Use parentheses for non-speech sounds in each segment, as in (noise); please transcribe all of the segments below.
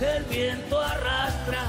Que el viento arrastra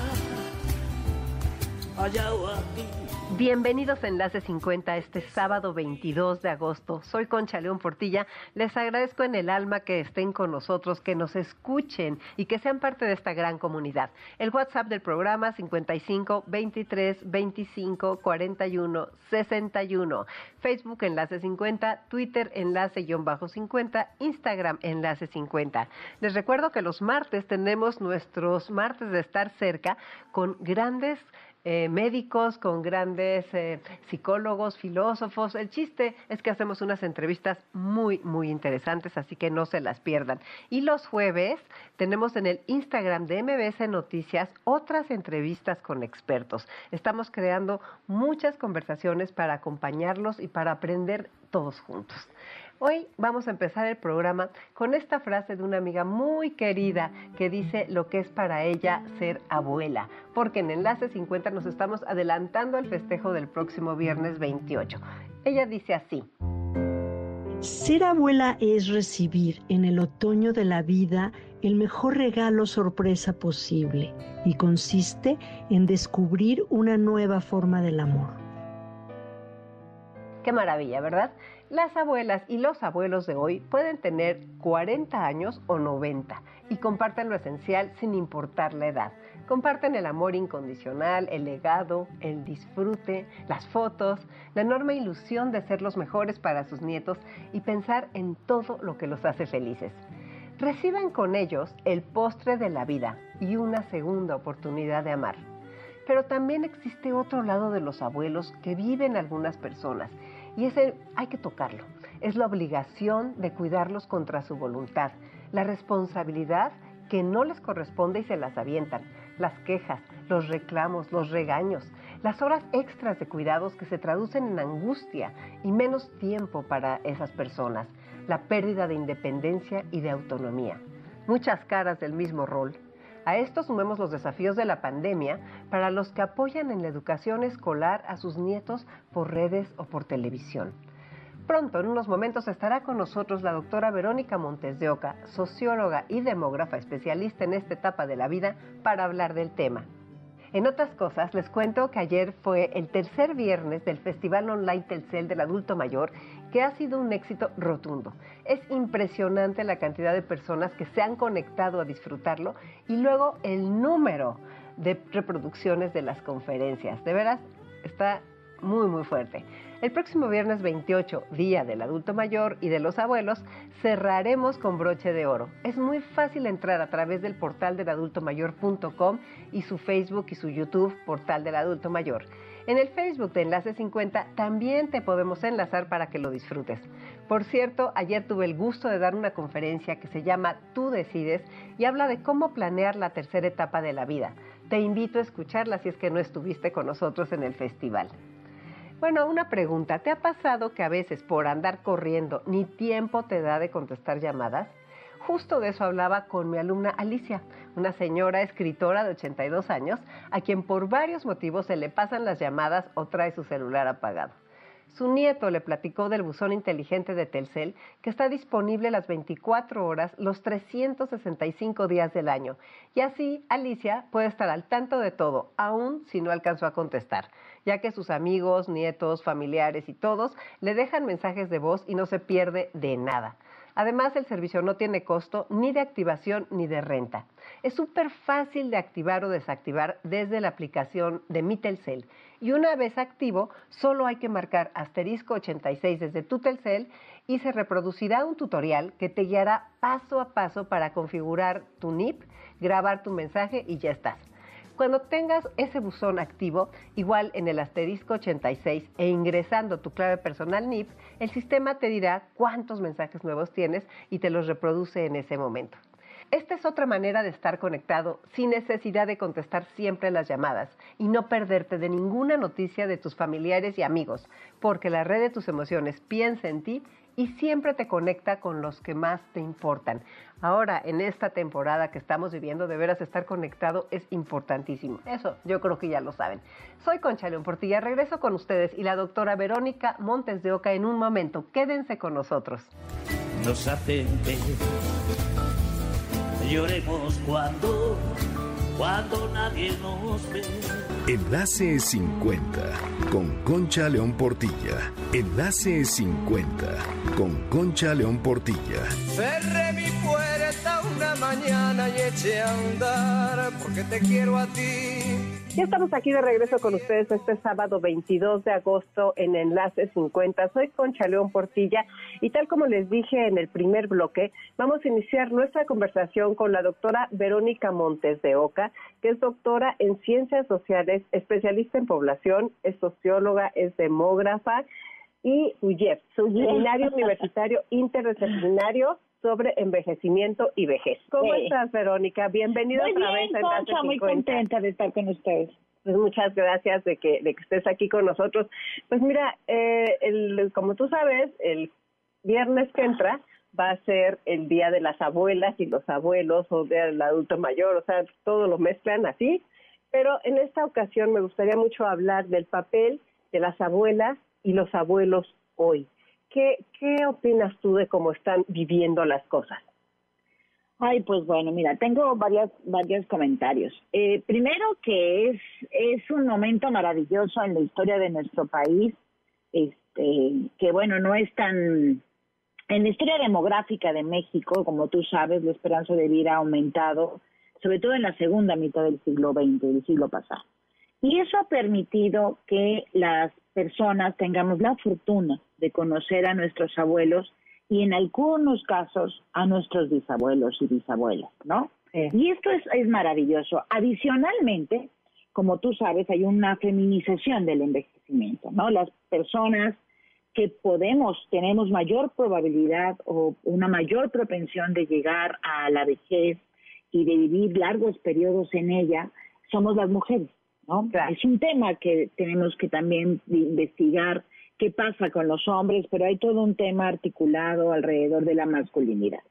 allá o aquí. Bienvenidos a Enlace 50 este sábado 22 de agosto. Soy Concha León Portilla. Les agradezco en el alma que estén con nosotros, que nos escuchen y que sean parte de esta gran comunidad. El WhatsApp del programa 55 23 25 41 61. Facebook Enlace 50, Twitter Enlace-50, Instagram Enlace 50. Les recuerdo que los martes tenemos nuestros martes de estar cerca con grandes eh, médicos, con grandes eh, psicólogos, filósofos. El chiste es que hacemos unas entrevistas muy, muy interesantes, así que no se las pierdan. Y los jueves tenemos en el Instagram de MBS Noticias otras entrevistas con expertos. Estamos creando muchas conversaciones para acompañarlos y para aprender todos juntos. Hoy vamos a empezar el programa con esta frase de una amiga muy querida que dice lo que es para ella ser abuela, porque en Enlace 50 nos estamos adelantando al festejo del próximo viernes 28. Ella dice así. Ser abuela es recibir en el otoño de la vida el mejor regalo sorpresa posible y consiste en descubrir una nueva forma del amor. Qué maravilla, ¿verdad? Las abuelas y los abuelos de hoy pueden tener 40 años o 90 y comparten lo esencial sin importar la edad. Comparten el amor incondicional, el legado, el disfrute, las fotos, la enorme ilusión de ser los mejores para sus nietos y pensar en todo lo que los hace felices. Reciben con ellos el postre de la vida y una segunda oportunidad de amar. Pero también existe otro lado de los abuelos que viven algunas personas y ese hay que tocarlo. Es la obligación de cuidarlos contra su voluntad, la responsabilidad que no les corresponde y se las avientan, las quejas, los reclamos, los regaños, las horas extras de cuidados que se traducen en angustia y menos tiempo para esas personas, la pérdida de independencia y de autonomía. Muchas caras del mismo rol. A esto sumemos los desafíos de la pandemia para los que apoyan en la educación escolar a sus nietos por redes o por televisión. Pronto, en unos momentos, estará con nosotros la doctora Verónica Montes de Oca, socióloga y demógrafa especialista en esta etapa de la vida, para hablar del tema. En otras cosas, les cuento que ayer fue el tercer viernes del Festival Online Telcel del Adulto Mayor, que ha sido un éxito rotundo. Es impresionante la cantidad de personas que se han conectado a disfrutarlo y luego el número de reproducciones de las conferencias. De veras, está muy, muy fuerte. El próximo viernes 28, Día del Adulto Mayor y de los Abuelos, cerraremos con broche de oro. Es muy fácil entrar a través del portal del adultomayor.com y su Facebook y su YouTube, Portal del Adulto Mayor. En el Facebook de Enlace 50 también te podemos enlazar para que lo disfrutes. Por cierto, ayer tuve el gusto de dar una conferencia que se llama Tú decides y habla de cómo planear la tercera etapa de la vida. Te invito a escucharla si es que no estuviste con nosotros en el festival. Bueno, una pregunta. ¿Te ha pasado que a veces por andar corriendo ni tiempo te da de contestar llamadas? Justo de eso hablaba con mi alumna Alicia, una señora escritora de 82 años, a quien por varios motivos se le pasan las llamadas o trae su celular apagado. Su nieto le platicó del buzón inteligente de Telcel que está disponible las 24 horas los 365 días del año. Y así Alicia puede estar al tanto de todo, aun si no alcanzó a contestar ya que sus amigos, nietos, familiares y todos le dejan mensajes de voz y no se pierde de nada. Además, el servicio no tiene costo ni de activación ni de renta. Es súper fácil de activar o desactivar desde la aplicación de Mi Telcel. Y una vez activo, solo hay que marcar asterisco 86 desde tu Telcel y se reproducirá un tutorial que te guiará paso a paso para configurar tu NIP, grabar tu mensaje y ya estás. Cuando tengas ese buzón activo, igual en el asterisco 86 e ingresando tu clave personal NIP, el sistema te dirá cuántos mensajes nuevos tienes y te los reproduce en ese momento. Esta es otra manera de estar conectado sin necesidad de contestar siempre las llamadas y no perderte de ninguna noticia de tus familiares y amigos, porque la red de tus emociones piensa en ti y siempre te conecta con los que más te importan. Ahora, en esta temporada que estamos viviendo, de veras estar conectado es importantísimo. Eso yo creo que ya lo saben. Soy Concha León Portilla, regreso con ustedes y la doctora Verónica Montes de Oca en un momento. Quédense con nosotros. Nos atende. Lloremos cuando, cuando nadie nos ve. Enlace 50 con Concha León Portilla. Enlace 50 con Concha León Portilla. Cerré mi puerta una mañana y eché a andar porque te quiero a ti. Ya estamos aquí de regreso con ustedes este sábado 22 de agosto en Enlace 50. Soy Concha León Portilla y tal como les dije en el primer bloque, vamos a iniciar nuestra conversación con la doctora Verónica Montes de Oca, que es doctora en ciencias sociales, especialista en población, es socióloga, es demógrafa y UYEF, Seminario Universitario Interdisciplinario sobre envejecimiento y vejez. ¿Cómo estás, Verónica? Bienvenida muy otra bien, vez Concha, muy 50. contenta de estar con ustedes. Pues muchas gracias de que, de que estés aquí con nosotros. Pues mira, eh, el, como tú sabes, el viernes que entra va a ser el Día de las Abuelas y los Abuelos o Día del Adulto Mayor, o sea, todo lo mezclan así. Pero en esta ocasión me gustaría mucho hablar del papel de las abuelas y los abuelos hoy. ¿Qué, qué opinas tú de cómo están viviendo las cosas? Ay, pues bueno, mira, tengo varias, varios comentarios. Eh, primero que es, es un momento maravilloso en la historia de nuestro país, este, que bueno, no es tan... En la historia demográfica de México, como tú sabes, la esperanza de vida ha aumentado, sobre todo en la segunda mitad del siglo XX, del siglo pasado. Y eso ha permitido que las personas tengamos la fortuna de conocer a nuestros abuelos y en algunos casos a nuestros bisabuelos y bisabuelas, ¿no? Y esto es, es maravilloso. Adicionalmente, como tú sabes, hay una feminización del envejecimiento, ¿no? Las personas que podemos, tenemos mayor probabilidad o una mayor propensión de llegar a la vejez y de vivir largos periodos en ella, somos las mujeres, ¿no? Claro. Es un tema que tenemos que también investigar qué pasa con los hombres, pero hay todo un tema articulado alrededor de la masculinidad.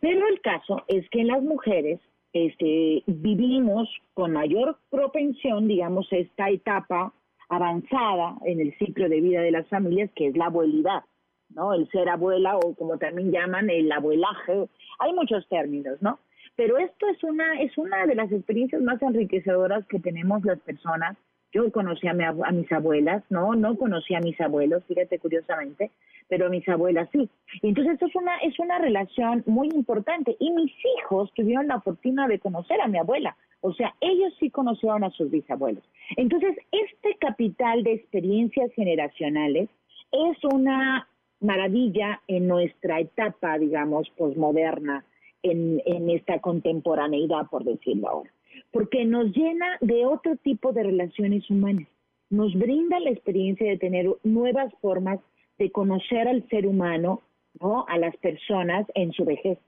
Pero el caso es que en las mujeres este, vivimos con mayor propensión, digamos, esta etapa avanzada en el ciclo de vida de las familias, que es la abuelidad, ¿no? El ser abuela o como también llaman el abuelaje. Hay muchos términos, ¿no? Pero esto es una, es una de las experiencias más enriquecedoras que tenemos las personas. Yo conocí a, mi a mis abuelas, no, no conocí a mis abuelos, fíjate curiosamente, pero a mis abuelas sí. Y entonces esto es una, es una relación muy importante. Y mis hijos tuvieron la fortuna de conocer a mi abuela. O sea, ellos sí conocieron a sus bisabuelos. Entonces, este capital de experiencias generacionales es una maravilla en nuestra etapa, digamos, posmoderna, en, esta contemporaneidad, por decirlo ahora. Porque nos llena de otro tipo de relaciones humanas. Nos brinda la experiencia de tener nuevas formas de conocer al ser humano, ¿no? A las personas en su vejez.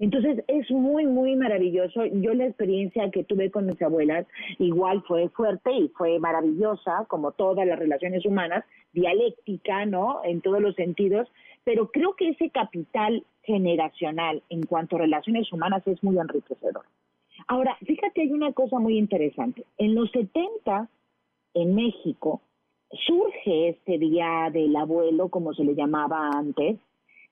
Entonces es muy, muy maravilloso. Yo la experiencia que tuve con mis abuelas igual fue fuerte y fue maravillosa, como todas las relaciones humanas, dialéctica, ¿no? En todos los sentidos, pero creo que ese capital generacional en cuanto a relaciones humanas es muy enriquecedor. Ahora, fíjate, hay una cosa muy interesante. En los 70, en México, surge este día del abuelo, como se le llamaba antes,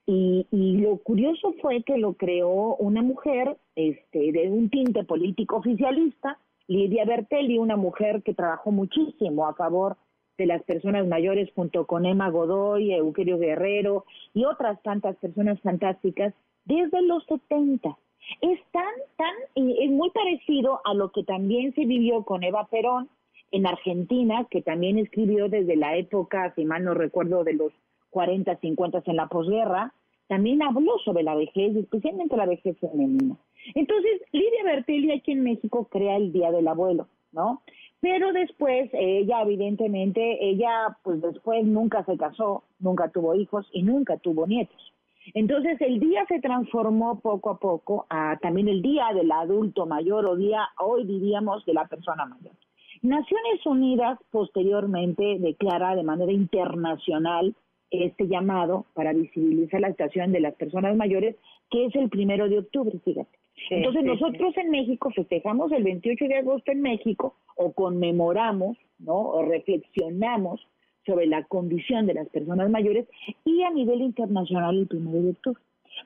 y, y lo curioso fue que lo creó una mujer este, de un tinte político oficialista, Lidia Bertelli, una mujer que trabajó muchísimo a favor de las personas mayores junto con Emma Godoy, Eugenio Guerrero y otras tantas personas fantásticas desde los 70. Es tan, tan, es muy parecido a lo que también se vivió con Eva Perón en Argentina, que también escribió desde la época, si mal no recuerdo, de los 40, 50 en la posguerra, también habló sobre la vejez, especialmente la vejez femenina. Entonces, Lidia Bertelli aquí en México crea el Día del Abuelo, ¿no? Pero después, ella evidentemente, ella pues después nunca se casó, nunca tuvo hijos y nunca tuvo nietos. Entonces el día se transformó poco a poco a también el día del adulto mayor o día, hoy diríamos, de la persona mayor. Naciones Unidas posteriormente declara de manera internacional este llamado para visibilizar la situación de las personas mayores, que es el primero de octubre, fíjate. Entonces nosotros en México festejamos el 28 de agosto en México o conmemoramos, ¿no? O reflexionamos sobre la condición de las personas mayores y a nivel internacional el primero de octubre.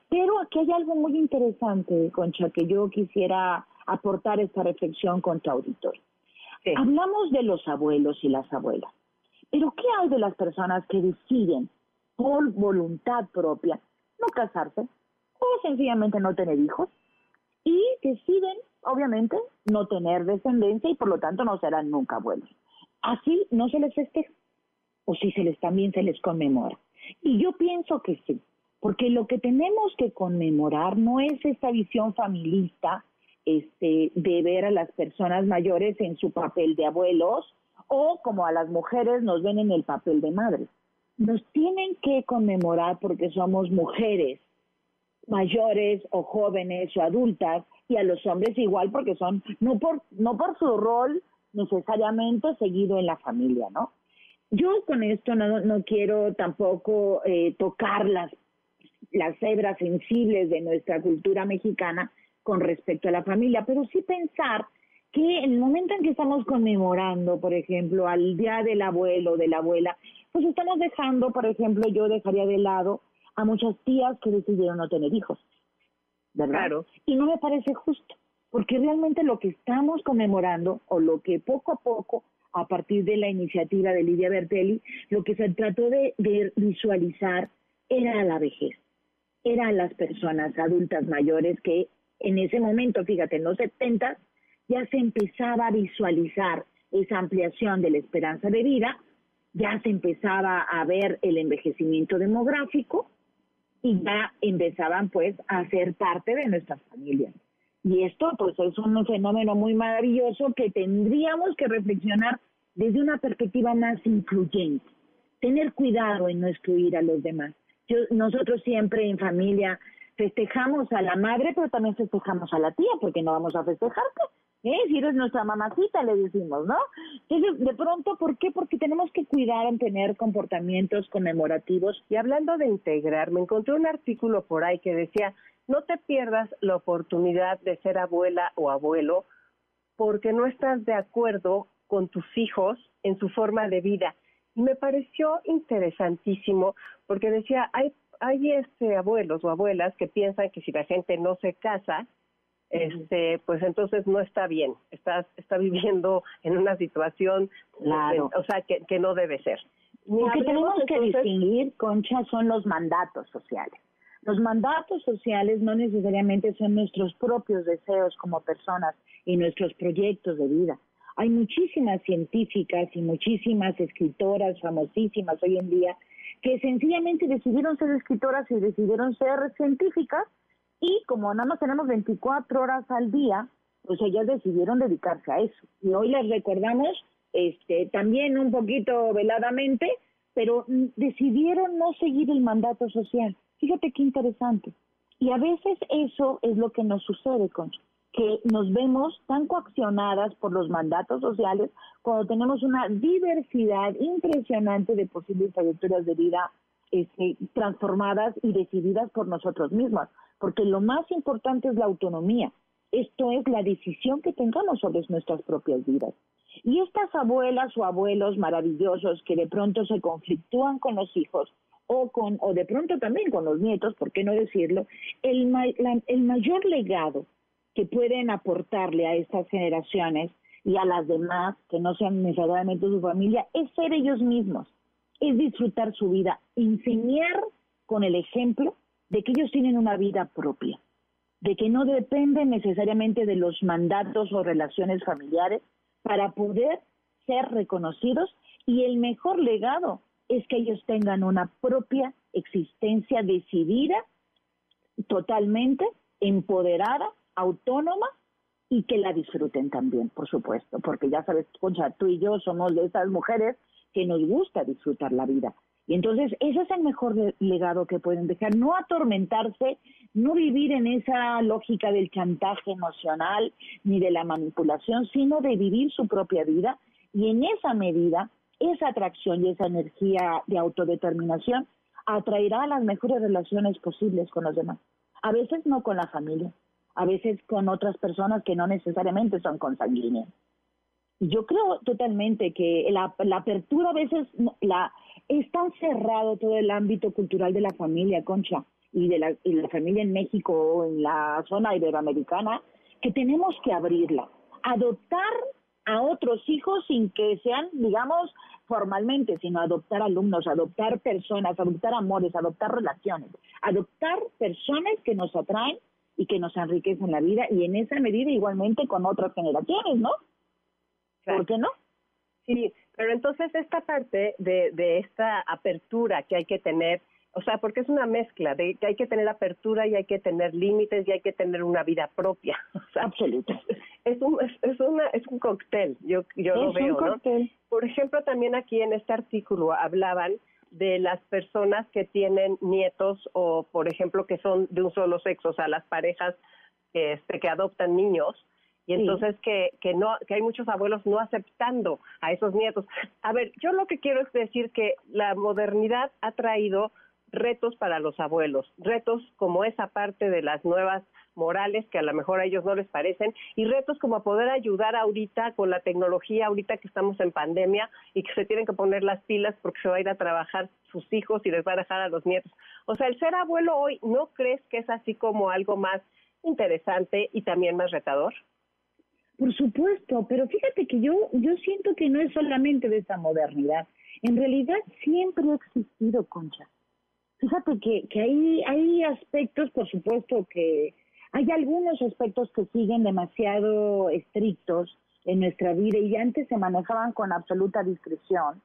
Pero aquí hay algo muy interesante, Concha, que yo quisiera aportar esta reflexión con tu auditorio. Hablamos de los abuelos y las abuelas, pero ¿qué hay de las personas que deciden por voluntad propia no casarse o sencillamente no tener hijos y deciden, obviamente, no tener descendencia y por lo tanto no serán nunca abuelos? Así no se les festeja o si se les también se les conmemora. Y yo pienso que sí, porque lo que tenemos que conmemorar no es esta visión familista este, de ver a las personas mayores en su papel de abuelos o como a las mujeres nos ven en el papel de madres. Nos tienen que conmemorar porque somos mujeres mayores o jóvenes o adultas y a los hombres igual porque son no por no por su rol necesariamente seguido en la familia, ¿no? Yo con esto no, no quiero tampoco eh, tocar las, las hebras sensibles de nuestra cultura mexicana con respecto a la familia, pero sí pensar que en el momento en que estamos conmemorando, por ejemplo, al día del abuelo de la abuela, pues estamos dejando, por ejemplo, yo dejaría de lado a muchas tías que decidieron no tener hijos, ¿verdad? Y no me parece justo, porque realmente lo que estamos conmemorando o lo que poco a poco a partir de la iniciativa de Lidia Bertelli, lo que se trató de, visualizar era la vejez, eran las personas adultas mayores que en ese momento, fíjate, en los 70 ya se empezaba a visualizar esa ampliación de la esperanza de vida, ya se empezaba a ver el envejecimiento demográfico y ya empezaban pues a ser parte de nuestras familias. Y esto pues es un fenómeno muy maravilloso que tendríamos que reflexionar desde una perspectiva más influyente. Tener cuidado en no excluir a los demás. nosotros siempre en familia festejamos a la madre, pero también festejamos a la tía, porque no vamos a festejarte. ¿Eh? Si eres nuestra mamacita, le decimos, ¿no? Entonces, de pronto, ¿por qué? Porque tenemos que cuidar en tener comportamientos conmemorativos. Y hablando de integrar, me encontré un artículo por ahí que decía, no te pierdas la oportunidad de ser abuela o abuelo porque no estás de acuerdo con tus hijos en su forma de vida. Y me pareció interesantísimo porque decía, hay, hay este, abuelos o abuelas que piensan que si la gente no se casa, este, pues entonces no está bien, estás, está viviendo en una situación, claro. o sea, que, que no debe ser. Lo que tenemos que distinguir, Concha, son los mandatos sociales. Los mandatos sociales no necesariamente son nuestros propios deseos como personas y nuestros proyectos de vida. Hay muchísimas científicas y muchísimas escritoras famosísimas hoy en día que sencillamente decidieron ser escritoras y decidieron ser científicas y como nada más tenemos 24 horas al día, pues ellas decidieron dedicarse a eso. Y hoy les recordamos este, también un poquito veladamente, pero decidieron no seguir el mandato social. Fíjate qué interesante. Y a veces eso es lo que nos sucede, con que nos vemos tan coaccionadas por los mandatos sociales cuando tenemos una diversidad impresionante de posibles trayectorias de vida este, transformadas y decididas por nosotros mismos, porque lo más importante es la autonomía. Esto es la decisión que tengamos sobre nuestras propias vidas. Y estas abuelas o abuelos maravillosos que de pronto se conflictúan con los hijos o con o de pronto también con los nietos, ¿por qué no decirlo? El, el mayor legado que pueden aportarle a estas generaciones y a las demás que no sean necesariamente su familia es ser ellos mismos, es disfrutar su vida, enseñar con el ejemplo de que ellos tienen una vida propia, de que no dependen necesariamente de los mandatos o relaciones familiares para poder ser reconocidos y el mejor legado es que ellos tengan una propia existencia decidida, totalmente empoderada, autónoma y que la disfruten también, por supuesto, porque ya sabes, Concha, tú y yo somos de esas mujeres que nos gusta disfrutar la vida. Y entonces ese es el mejor legado que pueden dejar, no atormentarse, no vivir en esa lógica del chantaje emocional ni de la manipulación, sino de vivir su propia vida y en esa medida esa atracción y esa energía de autodeterminación atraerá las mejores relaciones posibles con los demás. A veces no con la familia, a veces con otras personas que no necesariamente son consanguíneas. Yo creo totalmente que la, apertura a veces la, es tan cerrado todo el ámbito cultural de la familia, Concha, y de la, y la familia en México o en la zona iberoamericana, que tenemos que abrirla. Adoptar a otros hijos sin que sean, digamos, formalmente, sino adoptar alumnos, adoptar personas, adoptar amores, adoptar relaciones, adoptar personas que nos atraen y que nos enriquecen la vida y en esa medida igualmente con otras generaciones, ¿no? ¿Por qué no? Sí, pero entonces esta parte de, de esta apertura que hay que tener o sea, porque es una mezcla de que hay que tener apertura y hay que tener límites y hay que tener una vida propia. (laughs) O sea, Absoluto. Es un, es, una, es un cóctel, yo, yo lo veo, ¿no? Por ejemplo, también aquí en este artículo hablaban de las personas que tienen nietos o, por ejemplo, que son de un solo sexo, o sea, las parejas que, este, que adoptan niños y entonces que, que no que hay muchos abuelos no aceptando a esos nietos. A ver, yo lo que quiero es decir que la modernidad ha traído retos para los abuelos, retos como esa parte de las nuevas morales que a lo mejor a ellos no les parecen y retos como poder ayudar ahorita con la tecnología, ahorita que estamos en pandemia y que se tienen que poner las pilas porque se va a ir a trabajar sus hijos y les va a dejar a los nietos. O sea, el ser abuelo hoy, ¿no crees que es así como algo más interesante y también más retador? Por supuesto, pero fíjate que yo, yo siento que no es solamente de esa modernidad. En realidad siempre ha existido, Concha. Fíjate que, que hay, hay aspectos, por supuesto, que hay algunos aspectos que siguen demasiado estrictos en nuestra vida y antes se manejaban con absoluta discreción,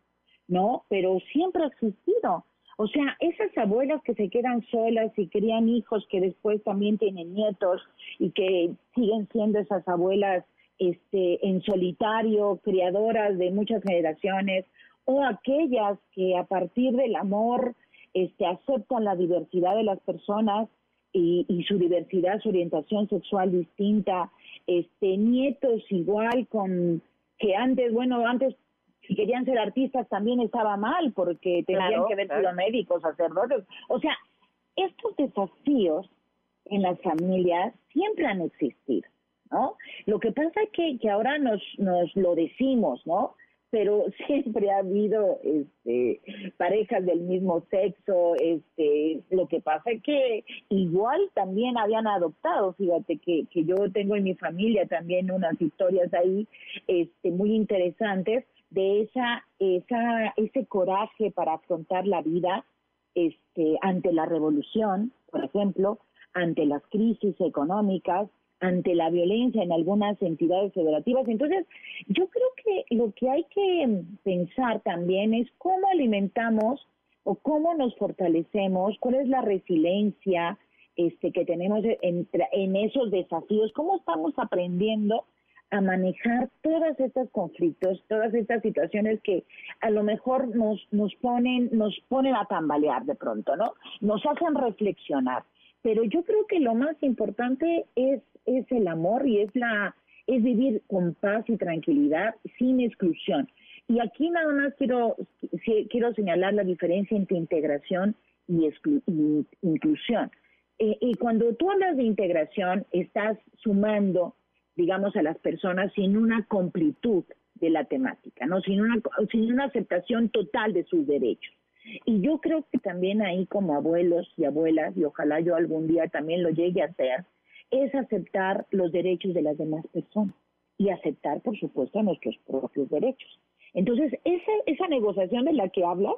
¿no? Pero siempre ha existido. O sea, esas abuelas que se quedan solas y crían hijos que después también tienen nietos y que siguen siendo esas abuelas este, en solitario, criadoras de muchas generaciones, o aquellas que a partir del amor este, aceptan la diversidad de las personas y, su diversidad, su orientación sexual distinta, este, nietos igual con que antes, bueno, antes si querían ser artistas también estaba mal porque tenían que ver con los médicos, sacerdotes. O sea, estos desafíos en las familias siempre han existido, ¿no? Lo que pasa es que, que ahora nos, nos lo decimos, ¿no? pero (laughs) siempre ha habido este, parejas del mismo sexo, este, lo que pasa es que igual también habían adoptado, fíjate que, que yo tengo en mi familia también unas historias ahí este, muy interesantes de esa, esa, ese coraje para afrontar la vida este, ante la revolución, por ejemplo, ante las crisis económicas, ante la violencia en algunas entidades federativas. Entonces, yo creo que lo que hay que pensar también es cómo alimentamos o cómo nos fortalecemos, cuál es la resiliencia este, que tenemos en, en esos desafíos, cómo estamos aprendiendo a manejar todos estos conflictos, todas estas situaciones que a lo mejor nos, nos ponen, nos ponen a tambalear de pronto, ¿no? Nos hacen reflexionar. Pero yo creo que lo más importante es es el amor y es la es vivir con paz y tranquilidad sin exclusión. Y aquí nada más quiero quiero señalar la diferencia entre integración y, inclusión. Eh, y cuando tú hablas de integración, estás sumando, digamos, a las personas sin una completud de la temática, no sin una, sin una aceptación total de sus derechos. Y yo creo que también ahí como abuelos y abuelas, y ojalá yo algún día también lo llegue a hacer, es aceptar los derechos de las demás personas y aceptar, por supuesto, nuestros propios derechos. Entonces, esa, esa negociación de la que habla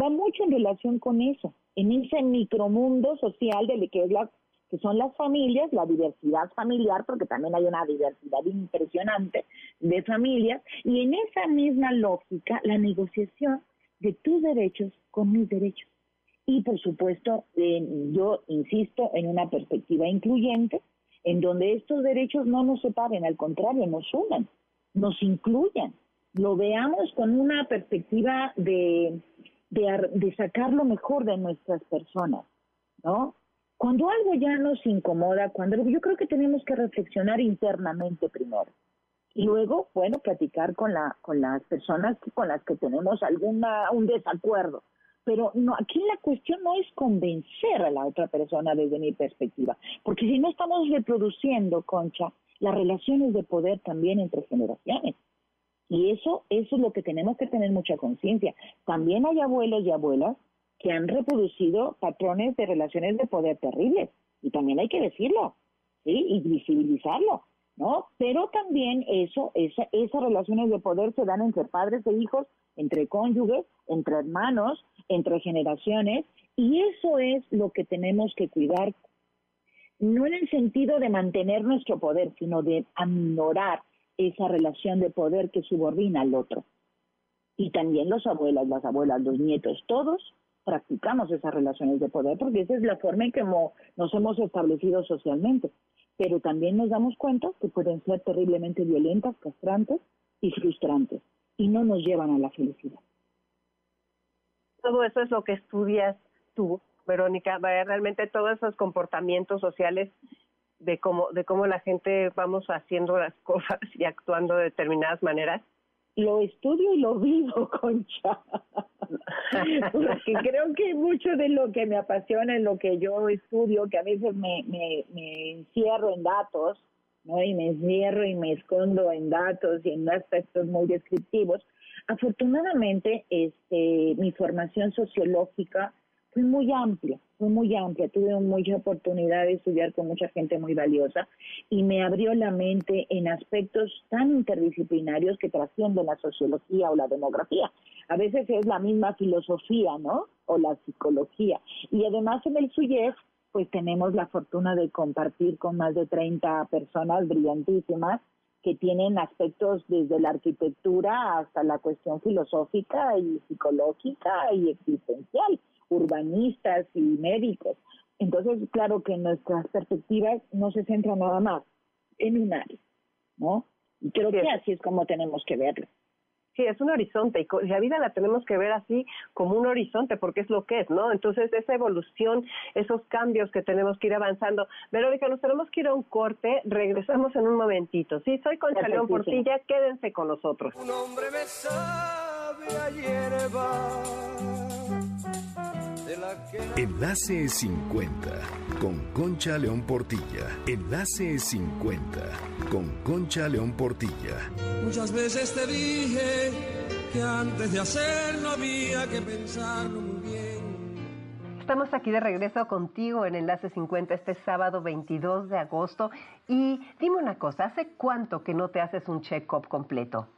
va mucho en relación con eso, en ese micromundo social de que, es la, que son las familias, la diversidad familiar, porque también hay una diversidad impresionante de familias, y en esa misma lógica, la negociación de tus derechos con mis derechos. Y por supuesto, yo insisto en una perspectiva incluyente, en donde estos derechos no nos separen, al contrario, nos unan, nos incluyan, lo veamos con una perspectiva de, de, de sacar lo mejor de nuestras personas, ¿no? Cuando algo ya nos incomoda, cuando yo creo que tenemos que reflexionar internamente primero. Y luego, bueno, platicar con, la, con las personas con las que tenemos alguna, un desacuerdo. Pero no, aquí la cuestión no es convencer a la otra persona desde mi perspectiva, porque si no estamos reproduciendo, Concha, las relaciones de poder también entre generaciones. Y eso, eso es lo que tenemos que tener mucha conciencia. También hay abuelos y abuelas que han reproducido patrones de relaciones de poder terribles. Y también hay que decirlo, ¿sí? Y visibilizarlo, ¿no? Pero también eso, esa, esas relaciones de poder se dan entre padres e hijos, entre cónyuges, entre hermanos, entre generaciones. Y eso es lo que tenemos que cuidar, no en el sentido de mantener nuestro poder, sino de aminorar esa relación de poder que subordina al otro. Y también los abuelas, las abuelas, los nietos, todos practicamos esas relaciones de poder porque esa es la forma en que nos hemos establecido socialmente. Pero también nos damos cuenta que pueden ser terriblemente violentas, castrantes y frustrantes y no nos llevan a la felicidad. Todo eso es lo que estudias tú, Verónica, realmente todos esos comportamientos sociales de cómo de cómo la gente vamos haciendo las (laughs) cosas y actuando de determinadas maneras lo estudio y lo vivo, (laughs) Concha. Porque (laughs) creo que mucho de lo que me apasiona en lo que yo estudio, que a veces me, me, me encierro en datos, Y me encierro y me escondo en datos y en aspectos muy descriptivos. Afortunadamente, este, mi formación sociológica fue muy amplia, fue muy amplia. Tuve mucha oportunidad de estudiar con mucha gente muy valiosa y me abrió la mente en aspectos tan interdisciplinarios que trascienden la sociología o la demografía. A veces es la misma filosofía, ¿no? O la psicología. Y además en el SUYEF, pues tenemos la fortuna de compartir con más de 30 personas brillantísimas que tienen aspectos desde la arquitectura hasta la cuestión filosófica y psicológica y existencial urbanistas y médicos. Entonces, claro que nuestras perspectivas no se centran nada más en un área, ¿no? Y creo que así es como tenemos que verlo. Sí, es un horizonte y la vida la tenemos que ver así como un horizonte porque es lo que es, ¿no? Entonces esa evolución, esos cambios que tenemos que ir avanzando. Verónica, nos tenemos que ir a un corte, regresamos en un momentito. Sí, soy Concha León Portilla, quédense con nosotros. Un hombre me sabe a Enlace 50 con Concha León Portilla. Enlace 50 con Concha León Portilla. Muchas veces te dije que antes de hacerlo había que pensarlo muy bien. Estamos aquí de regreso contigo en Enlace 50 este sábado 22 de agosto. Y dime una cosa, ¿hace cuánto que no te haces un check-up completo?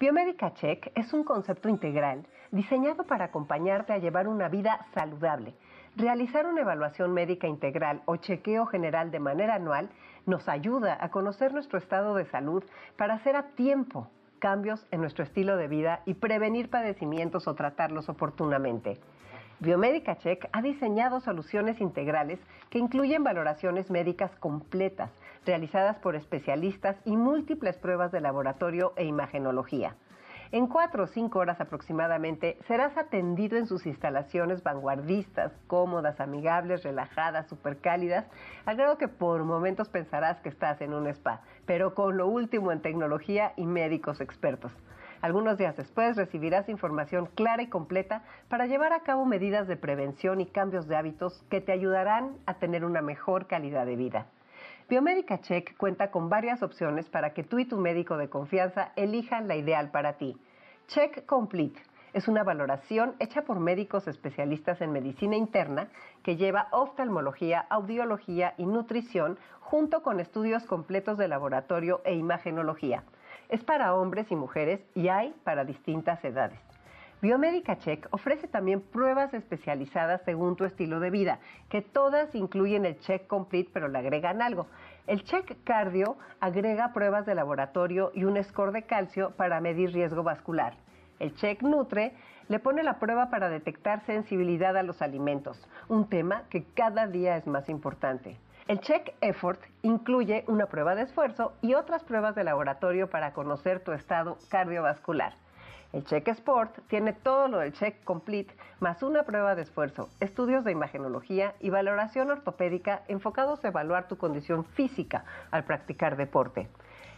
Biomédica Check es un concepto integral diseñado para acompañarte a llevar una vida saludable. Realizar una evaluación médica integral o chequeo general de manera anual nos ayuda a conocer nuestro estado de salud para hacer a tiempo cambios en nuestro estilo de vida y prevenir padecimientos o tratarlos oportunamente. Biomédica Check ha diseñado soluciones integrales que incluyen valoraciones médicas completas, realizadas por especialistas y múltiples pruebas de laboratorio e imagenología. En cuatro o cinco horas aproximadamente serás atendido en sus instalaciones vanguardistas, cómodas, amigables, relajadas, súper cálidas, al grado que por momentos pensarás que estás en un spa, pero con lo último en tecnología y médicos expertos. Algunos días después recibirás información clara y completa para llevar a cabo medidas de prevención y cambios de hábitos que te ayudarán a tener una mejor calidad de vida. Biomédica Check cuenta con varias opciones para que tú y tu médico de confianza elijan la ideal para ti. Check Complete es una valoración hecha por médicos especialistas en medicina interna que lleva oftalmología, audiología y nutrición junto con estudios completos de laboratorio e imagenología. Es para hombres y mujeres y hay para distintas edades. Biomédica Check ofrece también pruebas especializadas según tu estilo de vida, que todas incluyen el check complete pero le agregan algo. El check cardio agrega pruebas de laboratorio y un score de calcio para medir riesgo vascular. El check nutre le pone la prueba para detectar sensibilidad a los alimentos, un tema que cada día es más importante. El check effort incluye una prueba de esfuerzo y otras pruebas de laboratorio para conocer tu estado cardiovascular. El Check Sport tiene todo lo del Check Complete, más una prueba de esfuerzo, estudios de imagenología y valoración ortopédica enfocados a evaluar tu condición física al practicar deporte.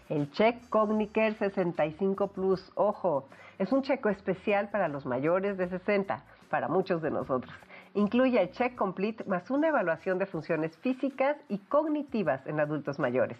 El Check Cognicare 65 Plus, ojo, es un checo especial para los mayores de 60, para muchos de nosotros. Incluye el Check Complete más una evaluación de funciones físicas y cognitivas en adultos mayores.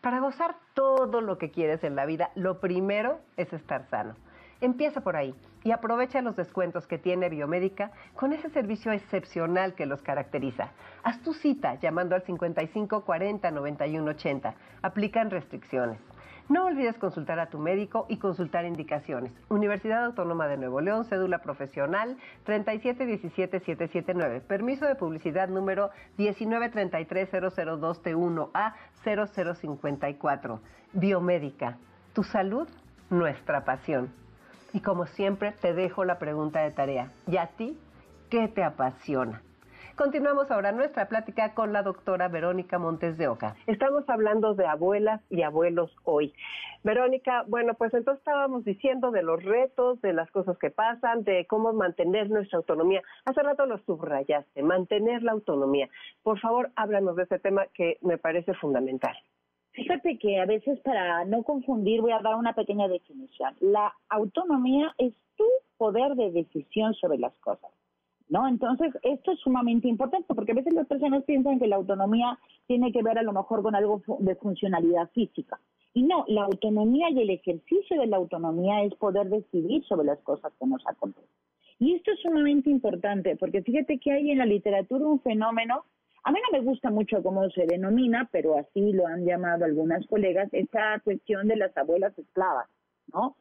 Para gozar todo lo que quieres en la vida, lo primero es estar sano. Empieza por ahí y aprovecha los descuentos que tiene Biomédica con ese servicio excepcional que los caracteriza. Haz tu cita llamando al 55 40 91 80. Aplican restricciones. No olvides consultar a tu médico y consultar indicaciones. Universidad Autónoma de Nuevo León, cédula profesional 3717779. Permiso de publicidad número 1933002T1A 0054. Biomédica. Tu salud, nuestra pasión. Y como siempre, te dejo la pregunta de tarea. ¿Y a ti qué te apasiona? Continuamos ahora nuestra plática con la doctora Verónica Montes de Oca. Estamos hablando de abuelas y abuelos hoy. Verónica, bueno, pues entonces estábamos diciendo de los retos, de las cosas que pasan, de cómo mantener nuestra autonomía. Hace rato lo subrayaste, mantener la autonomía. Por favor, háblanos de ese tema que me parece fundamental. Fíjate que a veces para no confundir voy a dar una pequeña definición. La autonomía es tu poder de decisión sobre las cosas. ¿no? Entonces, esto es sumamente importante porque a veces las personas piensan que la autonomía tiene que ver a lo mejor con algo de funcionalidad física. Y no, la autonomía y el ejercicio de la autonomía es poder decidir sobre las cosas que nos acontecen. Y esto es sumamente importante porque fíjate que hay en la literatura un fenómeno, a mí no me gusta mucho cómo se denomina, pero así lo han llamado algunas colegas, esta cuestión de las abuelas esclavas, ¿no?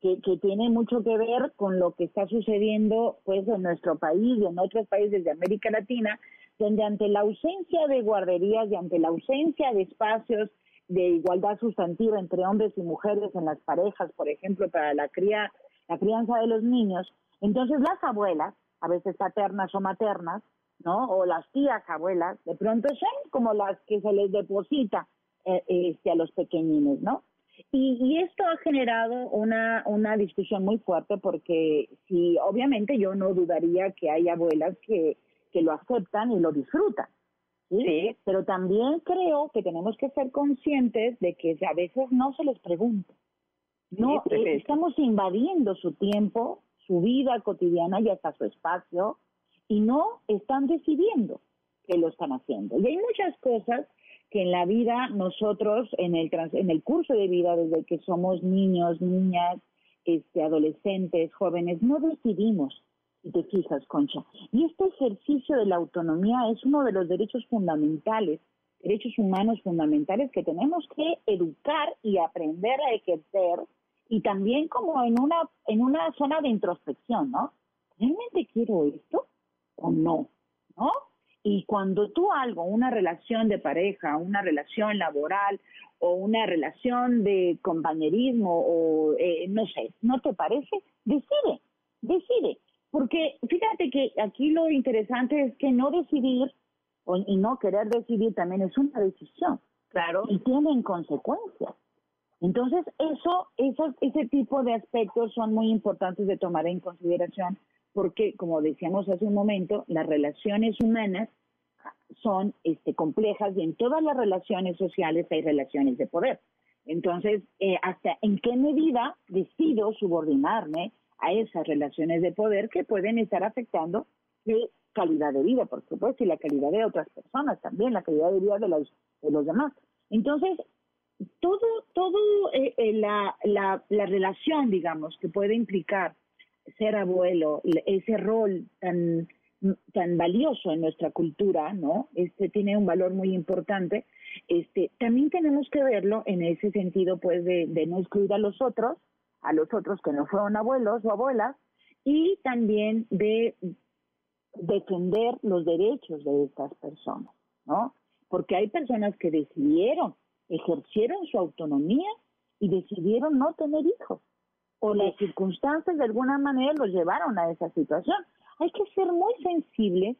que, tiene mucho que ver con lo que está sucediendo pues en nuestro país y en otros países de América Latina, donde ante la ausencia de guarderías y ante la ausencia de espacios de igualdad sustantiva entre hombres y mujeres en las parejas, por ejemplo, para la cría, la crianza de los niños, entonces las abuelas, a veces paternas o maternas, ¿no? O las tías abuelas, de pronto son como las que se les deposita eh, este, a los pequeñines, ¿no? Y, esto ha generado una, una discusión muy fuerte porque si obviamente yo no dudaría que hay abuelas que, que lo aceptan y lo disfrutan. ¿sí? Pero también creo que tenemos que ser conscientes de que a veces no se les pregunta. No, eh, estamos invadiendo su tiempo, su vida cotidiana y hasta su espacio y no están decidiendo que lo están haciendo. Y hay muchas cosas que en la vida nosotros, en el, en el curso de vida, desde que somos niños, niñas, este, adolescentes, jóvenes, no decidimos, si te fijas, Concha. Y este ejercicio de la autonomía es uno de los derechos fundamentales, derechos humanos fundamentales que tenemos que educar y aprender a ejercer y también como en una, en una zona de introspección, ¿no? ¿Realmente quiero esto o no? ¿No? Y cuando tú algo, una relación de pareja, una relación laboral o una relación de compañerismo o eh, no sé, ¿no te parece? Decide, decide. Porque fíjate que aquí lo interesante es que no decidir y no querer decidir también es una decisión. Claro. Y tienen consecuencias. Entonces, eso, esos, ese tipo de aspectos son muy importantes de tomar en consideración porque, como decíamos hace un momento, las relaciones humanas son este, complejas y en todas las relaciones sociales hay relaciones de poder. Entonces, eh, ¿hasta en qué medida decido subordinarme a esas relaciones de poder que pueden estar afectando mi calidad de vida, por supuesto, y la calidad de otras personas también, la calidad de vida de los, de los demás? Entonces, todo, todo eh, eh, la, la, la relación, digamos, que puede implicar ser abuelo, ese rol tan, tan valioso en nuestra cultura, ¿no? Este tiene un valor muy importante. Este, también tenemos que verlo en ese sentido, pues, de, de no excluir a los otros, a los otros que no fueron abuelos o abuelas, y también de defender los derechos de estas personas, ¿no? Porque hay personas que decidieron, ejercieron su autonomía y decidieron no tener hijos o las circunstancias de alguna manera los llevaron a esa situación. Hay que ser muy sensibles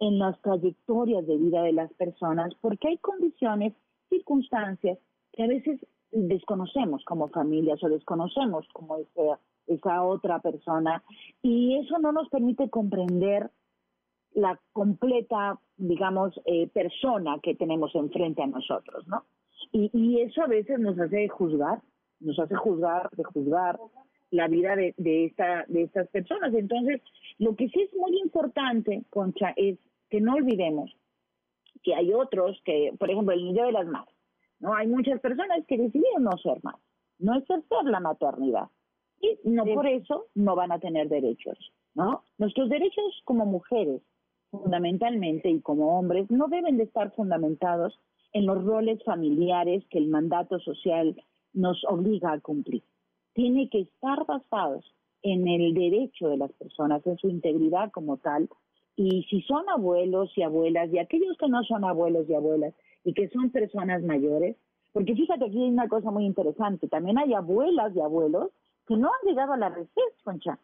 en las trayectorias de vida de las personas porque hay condiciones, circunstancias que a veces desconocemos como familias o desconocemos como esa otra persona, y eso no nos permite comprender la completa, digamos, eh, persona que tenemos enfrente a nosotros, ¿no? Y, eso a veces nos hace juzgar, nos hace juzgar, de juzgar la vida de, de, esta, de estas personas. Entonces, lo que sí es muy importante, Concha, es que no olvidemos que hay otros que, por ejemplo, el niño de las madres, ¿no? Hay muchas personas que decidieron no ser más, no ejercer la maternidad. Y no por eso no van a tener derechos, ¿no? Nuestros derechos como mujeres, fundamentalmente, y como hombres, no deben de estar fundamentados en los roles familiares que el mandato social nos obliga a cumplir. Tiene que estar basados en el derecho de las personas, en su integridad como tal, y si son abuelos y abuelas, y aquellos que no son abuelos y abuelas, y que son personas mayores, porque fíjate aquí hay una cosa muy interesante, también hay abuelas y abuelos que no han llegado a la receta, Concha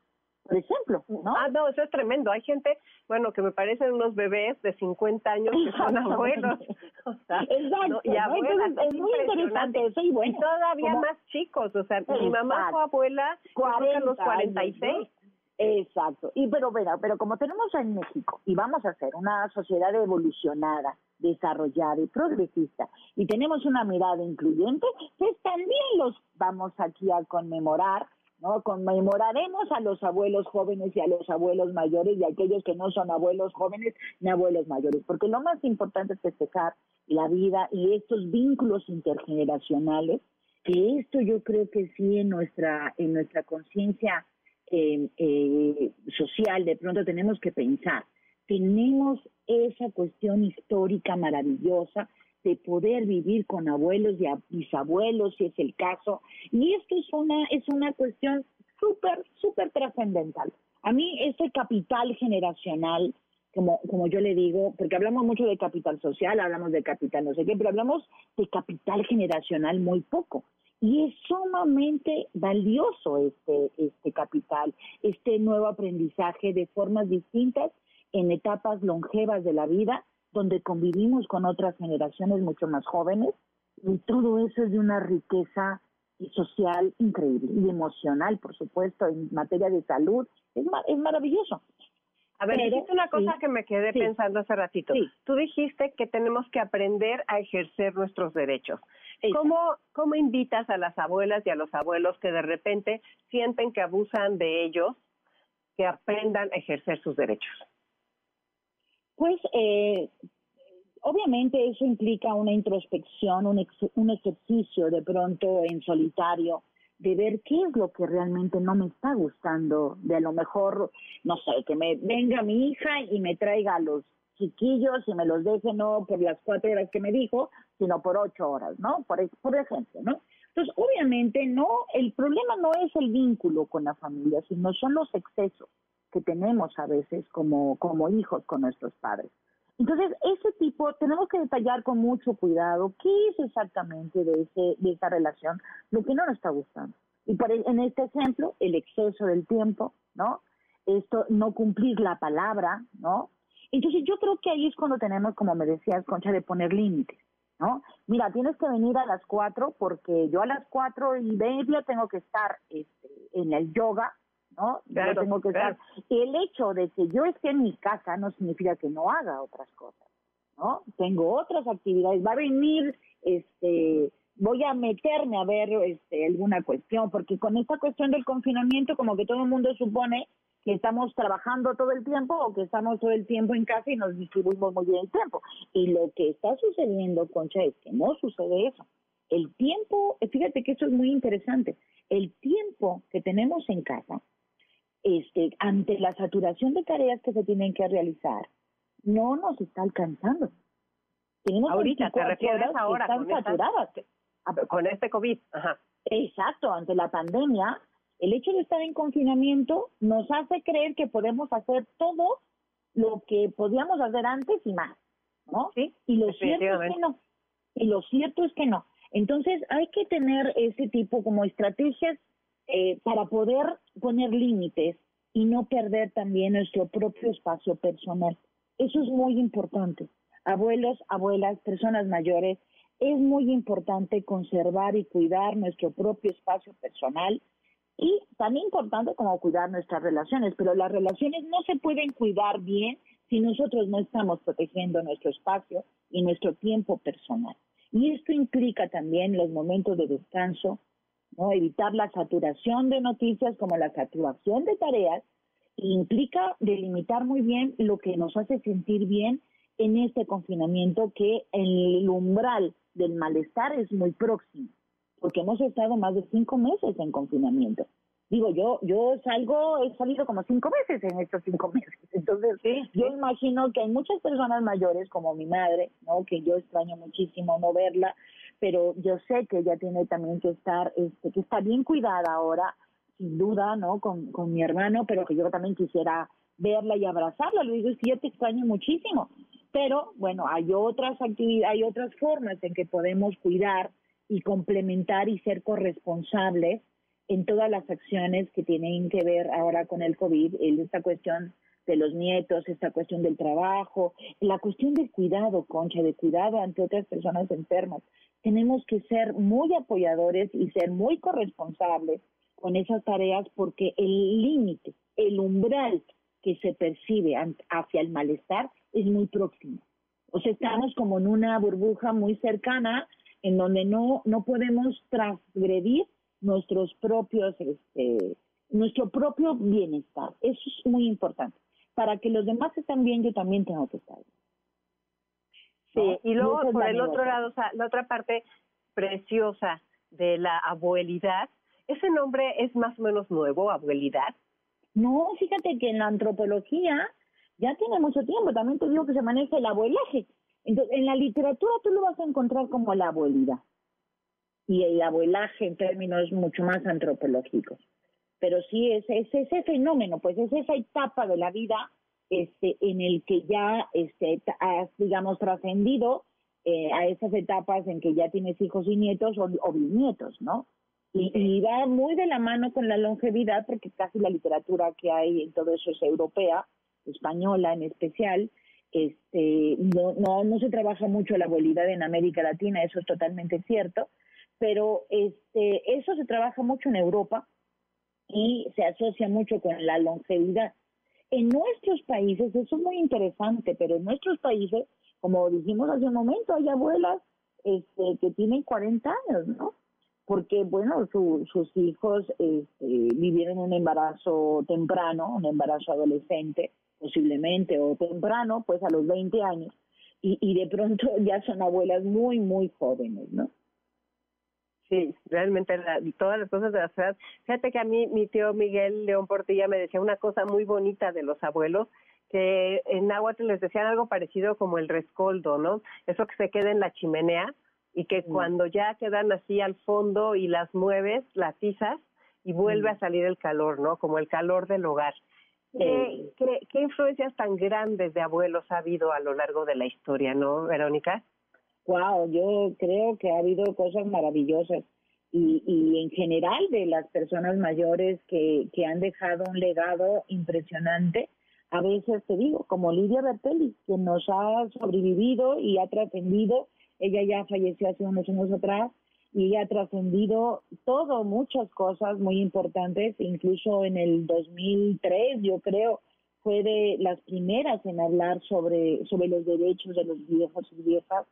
por ejemplo, ¿no? Ah, no, eso es tremendo. Hay gente, bueno, que me parecen unos bebés de 50 años que son abuelos. (laughs) Exacto. Y abuelas. es muy interesante eso y bueno. todavía más chicos, o sea, mi mamá fue abuela 40, a los 46. Exacto. Y pero, pero, pero como tenemos en México y vamos a ser una sociedad evolucionada, desarrollada y progresista y tenemos una mirada incluyente, pues también los vamos aquí a conmemorar ¿no? Conmemoraremos a los abuelos jóvenes y a los abuelos mayores y a aquellos que no son abuelos jóvenes ni abuelos mayores, porque lo más importante es festejar la vida y estos vínculos intergeneracionales, que esto yo creo que sí en nuestra, en nuestra conciencia eh, eh, social de pronto tenemos que pensar. Tenemos esa cuestión histórica maravillosa de poder vivir con abuelos y bisabuelos, si es el caso. Y esto es una, es una cuestión súper, súper trascendental. A mí ese capital generacional, como, como yo le digo, porque hablamos mucho de capital social, hablamos de capital no sé qué, pero hablamos de capital generacional muy poco. Y es sumamente valioso este, este capital, este nuevo aprendizaje de formas distintas en etapas longevas de la vida donde convivimos con otras generaciones mucho más jóvenes y todo eso es de una riqueza social increíble y emocional, por supuesto, en materia de salud, es, es maravilloso. A ver, dijiste una cosa que me quedé pensando hace ratito. Tú dijiste que tenemos que aprender a ejercer nuestros derechos. ¿Cómo, ¿Cómo invitas a las abuelas y a los abuelos que de repente sienten que abusan de ellos, que aprendan a ejercer sus derechos? Pues eh, obviamente eso implica una introspección, un, un ejercicio de pronto en solitario de ver qué es lo que realmente no me está gustando, de a lo mejor, no sé, que me venga mi hija y me traiga a los chiquillos y me los deje no por las cuatro horas que me dijo, sino por ocho horas, ¿no? Por, por ejemplo, ¿no? Entonces, obviamente, no, el problema no es el vínculo con la familia, sino son los excesos que tenemos a veces como, como hijos con nuestros padres. Entonces, ese tipo, tenemos que detallar con mucho cuidado qué es exactamente de, ese, de esa relación lo que no nos está gustando. Y por, en este ejemplo, el exceso del tiempo, ¿no? Esto, no cumplir la palabra, ¿no? Entonces, yo creo que ahí es cuando tenemos, como me decías, Concha, de poner límites, ¿no? Mira, tienes que venir a las cuatro porque yo a las cuatro y media tengo que estar este, en el yoga, ¿no? tengo que estar. El hecho de que yo esté en mi casa no significa que no haga otras cosas, ¿no? Tengo otras actividades. Va a venir, este, voy a meterme a ver este, alguna cuestión, porque con esta cuestión del confinamiento, como que todo el mundo supone que estamos trabajando todo el tiempo o que estamos todo el tiempo en casa y nos distribuimos muy bien el tiempo. Y lo que está sucediendo, Concha, es que no sucede eso. El tiempo, fíjate que eso es muy interesante, el tiempo que tenemos en casa este, ante la saturación de tareas que se tienen que realizar, no nos está alcanzando. Tenemos Ahorita te refieres ahora están con saturadas. con este COVID. Ajá. Exacto, ante la pandemia, el hecho de estar en confinamiento nos hace creer que podemos hacer todo lo que podíamos hacer antes y más, ¿no? Sí, y lo cierto es que no. Y lo cierto es que no. Entonces hay que tener ese tipo como estrategias eh, para poder poner límites y no perder también nuestro propio espacio personal. Eso es muy importante. Abuelos, abuelas, personas mayores, es muy importante conservar y cuidar nuestro propio espacio personal Y tan importante como cuidar nuestras relaciones, pero las relaciones no se pueden cuidar bien si nosotros no estamos protegiendo nuestro espacio y nuestro tiempo personal. Y esto implica también los momentos de descanso, ¿no? evitar la saturación de noticias como la saturación de tareas, e implica delimitar muy bien lo que nos hace sentir bien en este confinamiento, que el umbral del malestar es muy próximo, porque hemos estado más de cinco meses en confinamiento. Digo, yo yo salgo, he salido como cinco veces en estos cinco (laughs) meses. Entonces, yo imagino que hay muchas personas mayores, como mi madre, ¿no? Que yo extraño muchísimo no verla, pero yo sé que ella tiene también que estar, este, que está bien cuidada ahora, sin duda, ¿no? Con, con mi hermano, pero que yo también quisiera verla y abrazarla. Le digo, es que yo te extraño muchísimo. Pero, bueno, hay otras actividades, hay otras formas en que podemos cuidar y complementar y ser corresponsables en todas las acciones que tienen que ver ahora con el COVID, esta cuestión de los nietos, esta cuestión del trabajo, la cuestión del cuidado, concha, de cuidado ante otras personas enfermas. Tenemos que ser muy apoyadores y ser muy corresponsables con esas tareas porque el límite, el umbral que se percibe hacia el malestar es muy próximo. O sea, estamos como en una burbuja muy cercana en donde no, no podemos transgredir nuestros propios, este, nuestro propio bienestar. Eso es muy importante. Para que los demás estén bien, yo también tengo que estar bien. Sí, y luego por el otro lado, o sea, la otra parte preciosa de la abuelidad, ese nombre es más o menos nuevo, abuelidad. No, fíjate que en la antropología ya tiene mucho tiempo, también te digo que se maneja el abuelaje. Entonces, en la literatura tú lo vas a encontrar como la abuelidad y el abuelaje en términos mucho más antropológicos. Pero sí es, ese fenómeno, pues es esa etapa de la vida este, en el que ya este, has, digamos, trascendido eh, a esas etapas en que ya tienes hijos y nietos o, bisnietos, ¿no? Y, y, va muy de la mano con la longevidad porque casi la literatura que hay en todo eso es europea, española en especial, este, no, no, no se trabaja mucho la abuelidad en América Latina, eso es totalmente cierto, pero este, eso se trabaja mucho en Europa y se asocia mucho con la longevidad. En nuestros países, eso es muy interesante, pero en nuestros países, como dijimos hace un momento, hay abuelas este, que tienen 40 años, ¿no? Porque, bueno, sus hijos este, vivieron un embarazo temprano, un embarazo adolescente, posiblemente, o temprano, pues a los 20 años, y, y de pronto (laughs) ya son abuelas muy, muy jóvenes, ¿no? Sí, realmente todas las cosas de la ciudad. Fíjate que a mí mi tío Miguel León Portilla me decía una cosa muy bonita de los abuelos, que en náhuatl les decían algo parecido como el rescoldo, ¿no? Eso que se queda en la chimenea y que mm. cuando ya quedan así al fondo y las mueves, las tizas y vuelve mm. a salir el calor, ¿no? Como el calor del hogar. ¿Qué, qué, ¿Qué influencias tan grandes de abuelos ha habido a lo largo de la historia, no, Verónica? Wow, yo creo que ha habido cosas maravillosas. Y, y en general de las personas mayores que, que han dejado un legado impresionante. A veces te digo, como Lidia Bertelli, que nos ha sobrevivido y ha trascendido, ella ya falleció hace unos años atrás, y ha trascendido todo, muchas cosas muy importantes, incluso en el 2003, yo creo, fue de las primeras en hablar sobre, sobre los derechos de los viejos y viejas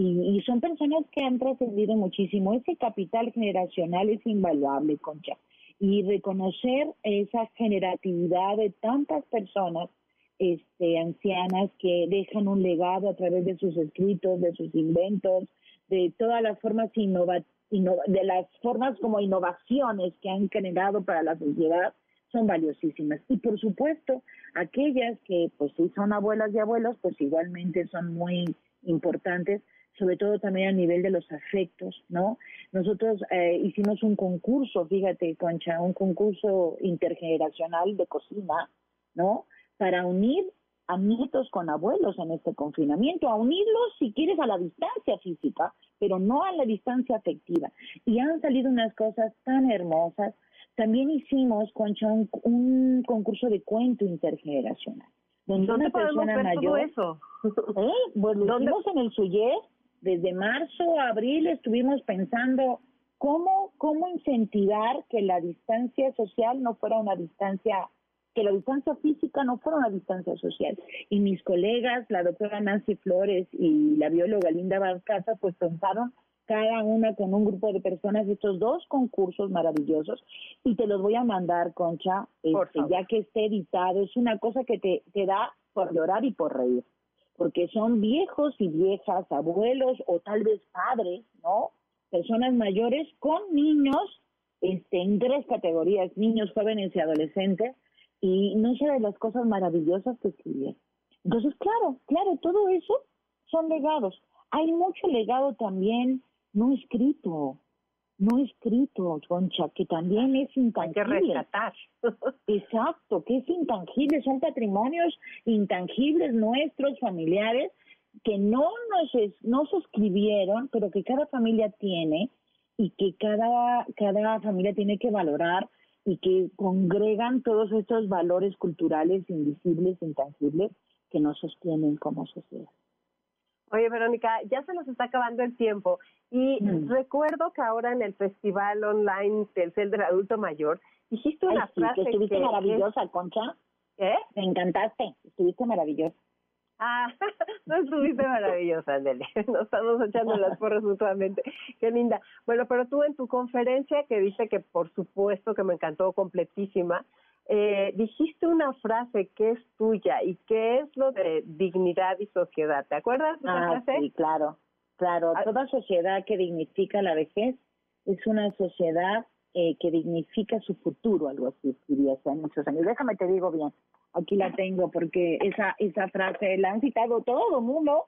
y, son personas que han trascendido muchísimo. Ese capital generacional es invaluable, Concha. Y reconocer esa generatividad de tantas personas este, ancianas que dejan un legado a través de sus escritos, de sus inventos, de todas las formas de las formas como innovaciones que han generado para la sociedad son valiosísimas. Y por supuesto, aquellas que pues sí son abuelas y abuelos, pues igualmente son muy importantes sobre todo también a nivel de los afectos, ¿no? Nosotros eh, hicimos un concurso, fíjate, Concha, un concurso intergeneracional de cocina, ¿no? Para unir a nietos con abuelos en este confinamiento, a unirlos si quieres a la distancia física, pero no a la distancia afectiva. Y han salido unas cosas tan hermosas. También hicimos, Concha, un, concurso de cuento intergeneracional. Donde una persona mayor. eso? (laughs) ¿Eh? Pues lo hicimos en el Suyet desde marzo a abril estuvimos pensando cómo, cómo incentivar que la distancia social no fuera una distancia, que la distancia física no fuera una distancia social. Y mis colegas, la doctora Nancy Flores y la bióloga Linda Barcaza, pues pensaron cada una con un grupo de personas estos dos concursos maravillosos y te los voy a mandar, Concha, este, ya que esté editado. Es una cosa que te, te da por llorar y por reír, porque son viejos y viejas, abuelos o tal vez padres, ¿no? Personas mayores con niños este, en tres categorías, niños, jóvenes y adolescentes, y no sé de las cosas maravillosas que escribieron. Entonces, claro, claro, todo eso son legados. Hay mucho legado también no escrito, no escrito, Concha, que también es intangible. Hay que rescatar. (laughs) Exacto, que es intangible, son patrimonios intangibles nuestros, familiares, que no nos no se escribieron, pero que cada familia tiene y que cada, cada familia tiene que valorar y que congregan todos estos valores culturales invisibles, intangibles, que nos sostienen como sociedad. Oye, Verónica, ya se nos está acabando el tiempo y mm. recuerdo que ahora en el festival online Telcel del Adulto Mayor dijiste una frase que estuviste maravillosa, Concha. ¿Qué? Me encantaste, estuviste maravillosa. Ah, (laughs) no estuviste maravillosa, Andele. (laughs) Nos estamos echando las porras mutuamente. Qué linda. Bueno, pero tú en tu conferencia que dice que por supuesto que me encantó completísima, eh, dijiste una frase que es tuya y que es lo de dignidad y sociedad. ¿Te acuerdas de esa ah, frase? Sí, claro, claro. Ah. Toda sociedad que dignifica la vejez es una sociedad eh, que dignifica su futuro, algo así escribí hace muchos años. Déjame te digo bien, aquí la tengo porque esa esa frase la han citado todo el mundo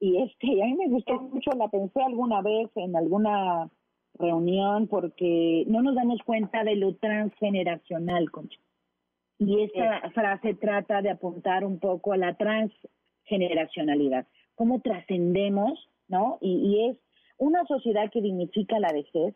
y este a mí me gustó mucho, la pensé alguna vez en alguna reunión porque no nos damos cuenta de lo transgeneracional, Concha. Y esta frase trata de apuntar un poco a la transgeneracionalidad, cómo trascendemos, ¿no? Y, es una sociedad que dignifica la vejez,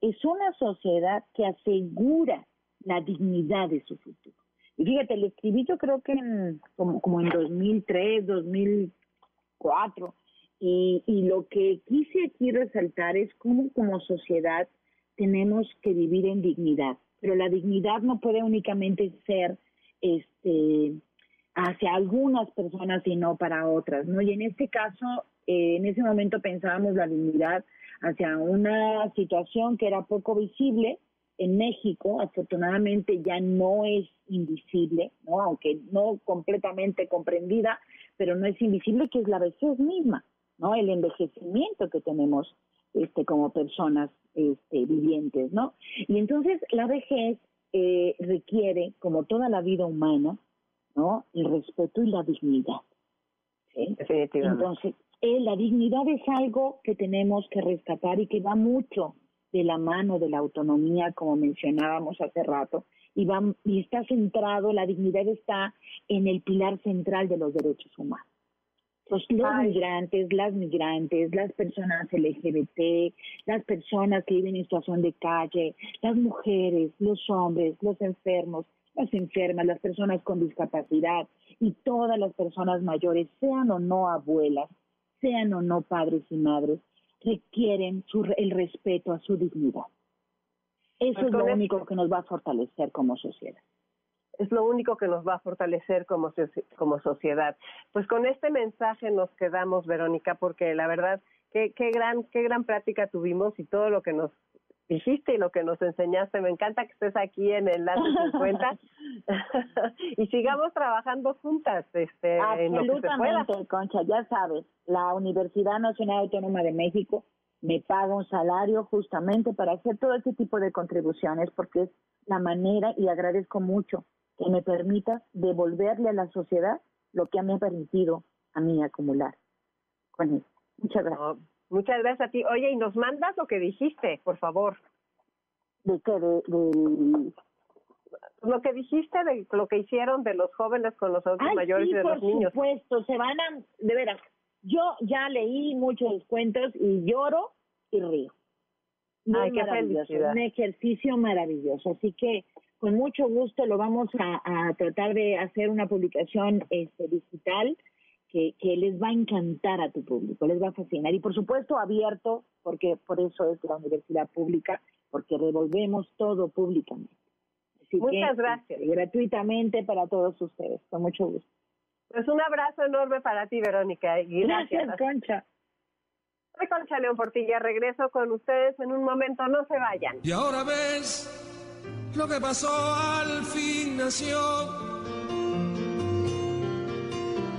es una sociedad que asegura la dignidad de su futuro. Y fíjate, lo escribí yo creo que en, como, como en 2003, 2004, y, y lo que quise aquí resaltar es cómo como sociedad tenemos que vivir en dignidad pero la dignidad no puede únicamente ser este hacia algunas personas y no para otras, ¿no? Y en este caso, eh, en ese momento pensábamos la dignidad hacia una situación que era poco visible en México, afortunadamente ya no es invisible, ¿no? Aunque no completamente comprendida, pero no es invisible, que es la vejez misma, ¿no? El envejecimiento que tenemos este, como personas este, vivientes, ¿no? Y entonces la vejez eh, requiere, como toda la vida humana, ¿no? El respeto y la dignidad. ¿sí? Entonces, eh, la dignidad es algo que tenemos que rescatar y que va mucho de la mano de la autonomía, como mencionábamos hace rato, y, va, y está centrado, la dignidad está en el pilar central de los derechos humanos. Los, migrantes, las migrantes, las personas LGBT, las personas que viven en situación de calle, las mujeres, los hombres, los enfermos, las enfermas, las personas con discapacidad y todas las personas mayores, sean o no abuelas, sean o no padres y madres, requieren el respeto a su dignidad. Eso pues es lo único que nos va a fortalecer como sociedad es lo único que nos va a fortalecer como, como sociedad. Pues con este mensaje nos quedamos, Verónica, porque la verdad, qué, qué, gran, qué gran práctica tuvimos y todo lo que nos dijiste y lo que nos enseñaste. Me encanta que estés aquí en el Enlace (laughs) 50 (laughs) y sigamos trabajando juntas este, en lo que se pueda. Concha, ya sabes, la Universidad Nacional Autónoma de México me paga un salario justamente para hacer todo ese tipo de contribuciones porque es la manera y agradezco mucho que me permita devolverle a la sociedad lo que me ha permitido a mí acumular con él. Muchas gracias. muchas gracias a ti. Oye, y nos mandas lo que dijiste, por favor. ¿De qué? De, Lo que dijiste de lo que hicieron de los jóvenes con los adultos mayores y de los niños. Por supuesto, se van a... De veras, yo ya leí muchos cuentos y lloro y río. Ay, qué felicidad. Un ejercicio maravilloso. Así que con mucho gusto lo vamos a, tratar de hacer una publicación este, digital que, que les va a encantar a tu público, les va a fascinar. Y por supuesto abierto, porque por eso es la universidad pública, porque revolvemos todo públicamente. Muchas gracias. Gratuitamente para todos ustedes, con mucho gusto. Pues un abrazo enorme para ti, Verónica. Y gracias, gracias Concha. Soy Concha León Portilla, regreso con ustedes en un momento, no se vayan. Y ahora ves lo que pasó al fin nació.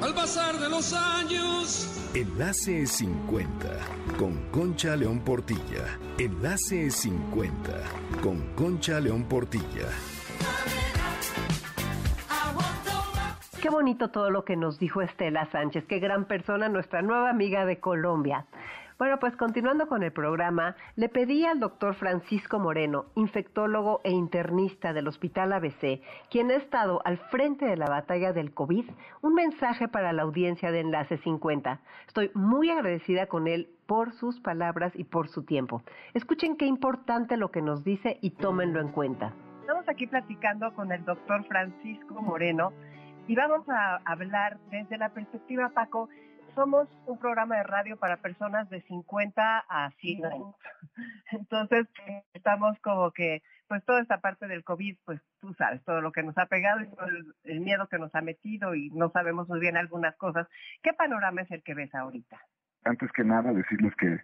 Al pasar de los años. Enlace 50 con Concha León Portilla. Enlace 50 con Concha León Portilla. Qué bonito todo lo que nos dijo Estela Sánchez, qué gran persona, nuestra nueva amiga de Colombia. Bueno, pues continuando con el programa, le pedí al doctor Francisco Moreno, infectólogo e internista del Hospital ABC, quien ha estado al frente de la batalla del COVID, un mensaje para la audiencia de Enlace 50. Estoy muy agradecida con él por sus palabras y por su tiempo. Escuchen qué importante lo que nos dice y tómenlo en cuenta. Estamos aquí platicando con el doctor Francisco Moreno y vamos a hablar desde la perspectiva, Paco, somos un programa de radio para personas de 50 a 100 años. (laughs) Entonces, estamos como que, pues toda esta parte del COVID, pues tú sabes, todo lo que nos ha pegado y todo el, miedo que nos ha metido y no sabemos muy bien algunas cosas. ¿Qué panorama es el que ves ahorita? Antes que nada, decirles que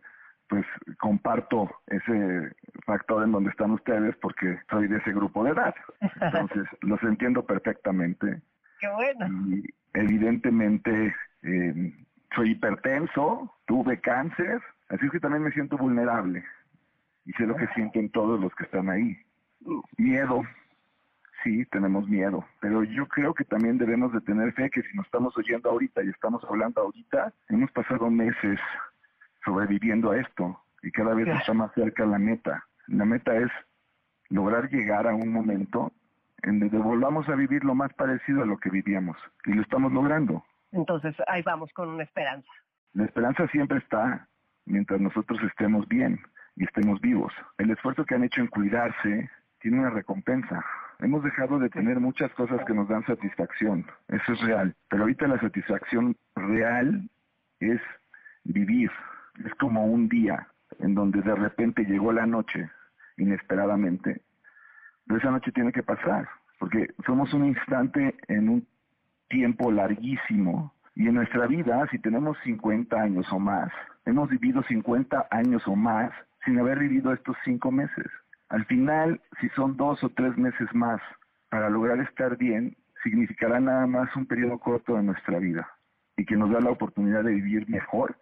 pues comparto ese factor en donde están ustedes porque soy de ese grupo de edad. Entonces, (laughs) los entiendo perfectamente. Qué bueno. Y evidentemente eh, soy hipertenso, tuve cáncer, así es que también me siento vulnerable. Y sé lo que sienten todos los que están ahí. Miedo, sí, tenemos miedo, pero yo creo que también debemos de tener fe que si nos estamos oyendo ahorita y estamos hablando ahorita, hemos pasado meses sobreviviendo a esto y cada vez está más cerca la meta. La meta es lograr llegar a un momento en donde volvamos a vivir lo más parecido a lo que vivíamos y lo estamos logrando. Entonces ahí vamos con una esperanza. La esperanza siempre está mientras nosotros estemos bien y estemos vivos. El esfuerzo que han hecho en cuidarse tiene una recompensa. Hemos dejado de tener muchas cosas que nos dan satisfacción, eso es real, pero ahorita la satisfacción real es vivir, es como un día en donde de repente llegó la noche inesperadamente, pero esa noche tiene que pasar, porque somos un instante en un tiempo larguísimo. Y en nuestra vida, si tenemos 50 años o más, hemos vivido 50 años o más sin haber vivido estos cinco meses. Al final, si son dos o tres meses más para lograr estar bien, significará nada más un periodo corto de nuestra vida y que nos da la oportunidad de vivir mejor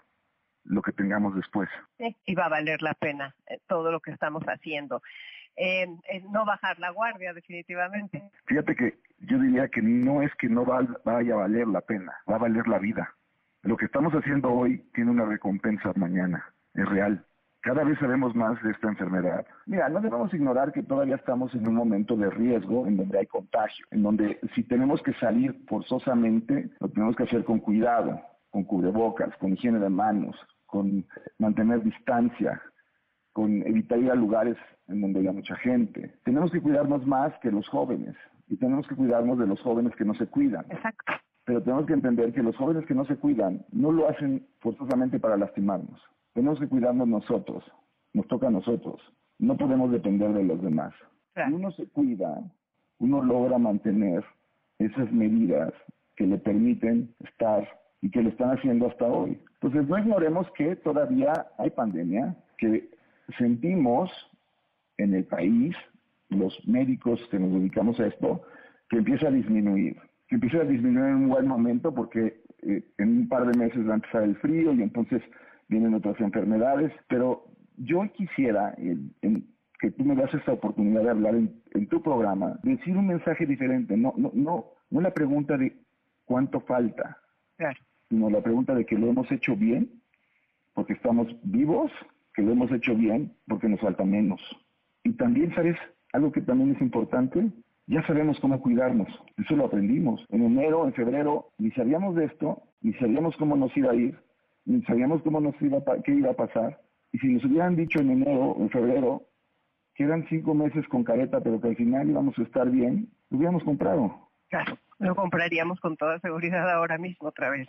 lo que tengamos después. y va a valer la pena eh, todo lo que estamos haciendo en, no bajar la guardia definitivamente. Fíjate que yo diría que no es que no vaya a valer la pena, va a valer la vida. Lo que estamos haciendo hoy tiene una recompensa mañana, es real. Cada vez sabemos más de esta enfermedad. Mira, no debemos ignorar que todavía estamos en un momento de riesgo en donde hay contagio, en donde si tenemos que salir forzosamente, lo tenemos que hacer con cuidado, con cubrebocas, con higiene de manos, con mantener distancia, con evitar ir a lugares en donde haya mucha gente. Tenemos que cuidarnos más que los jóvenes y tenemos que cuidarnos de los jóvenes que no se cuidan. Exacto. Pero tenemos que entender que los jóvenes que no se cuidan no lo hacen forzosamente para lastimarnos. Tenemos que cuidarnos nosotros, nos toca a nosotros. No podemos depender de los demás. Si uno se cuida, uno logra mantener esas medidas que le permiten estar y que lo están haciendo hasta hoy. Entonces no ignoremos que todavía hay pandemia, que sentimos en el país, los médicos que nos dedicamos a esto, que empieza a disminuir, que empieza a disminuir en un buen momento porque eh, en un par de meses va a empezar el frío y entonces vienen otras enfermedades, pero yo quisiera que tú me das esta oportunidad de hablar en, tu programa, decir un mensaje diferente, no, no, no, no la pregunta de cuánto falta, sino la pregunta de que lo hemos hecho bien, porque estamos vivos que lo hemos hecho bien porque nos falta menos. Y también, ¿sabes? Algo que también es importante, ya sabemos cómo cuidarnos. Eso lo aprendimos. En enero, en febrero, ni sabíamos de esto, ni sabíamos cómo nos iba a ir, ni sabíamos cómo nos iba a, qué iba a pasar. Y si nos hubieran dicho en enero, en febrero, que eran cinco meses con careta, pero que al final íbamos a estar bien, lo hubiéramos comprado. Claro, lo compraríamos con toda seguridad ahora mismo otra vez.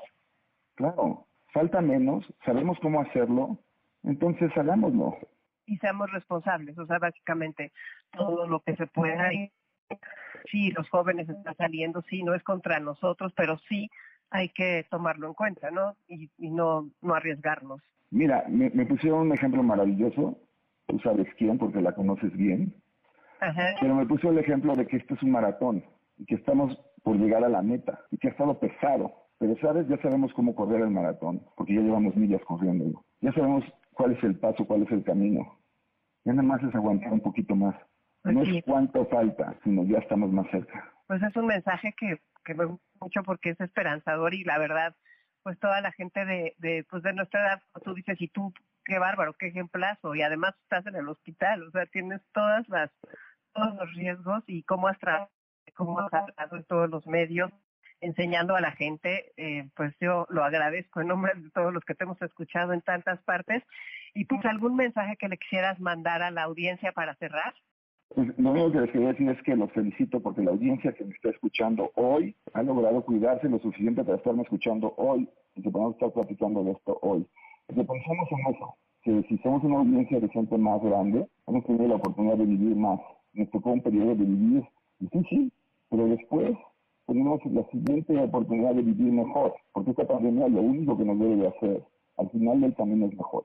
Claro, falta menos, sabemos cómo hacerlo, entonces hagámoslo. Y seamos responsables, o sea, básicamente todo lo que se pueda. Sí, los jóvenes están saliendo, sí, no es contra nosotros, pero sí hay que tomarlo en cuenta, ¿no? Y, no, no arriesgarnos. Mira, me, pusieron un ejemplo maravilloso, tú sabes quién, porque la conoces bien, pero me puso el ejemplo de que esto es un maratón y que estamos por llegar a la meta y que ha estado pesado. Pero, ¿sabes? Ya sabemos cómo correr el maratón, porque ya llevamos millas corriendo. Ya sabemos cuál es el paso, cuál es el camino. Ya nada más es aguantar un poquito más. No es cuánto falta, sino ya estamos más cerca. Pues es un mensaje que, que me gusta mucho porque es esperanzador y la verdad, pues toda la gente de, de, pues de nuestra edad, tú dices, y tú, qué bárbaro, qué ejemplazo, y además estás en el hospital, o sea, tienes todas las, todos los riesgos y cómo has cómo has hablado en todos los medios, enseñando a la gente, eh, pues yo lo agradezco en nombre de todos los que te hemos escuchado en tantas partes. Y pues algún mensaje que le quisieras mandar a la audiencia para cerrar. Lo único que les quería decir es que los felicito porque la audiencia que me está escuchando hoy ha logrado cuidarse lo suficiente para estarme escuchando hoy y que podamos estar platicando de esto hoy. Que pensamos en eso, que si somos una audiencia de gente más grande, hemos tenido la oportunidad de vivir más. Nos tocó un periodo de vivir difícil, pero después tenemos la siguiente oportunidad de vivir mejor, porque esta pandemia lo único que nos debe de hacer al final del camino es mejor.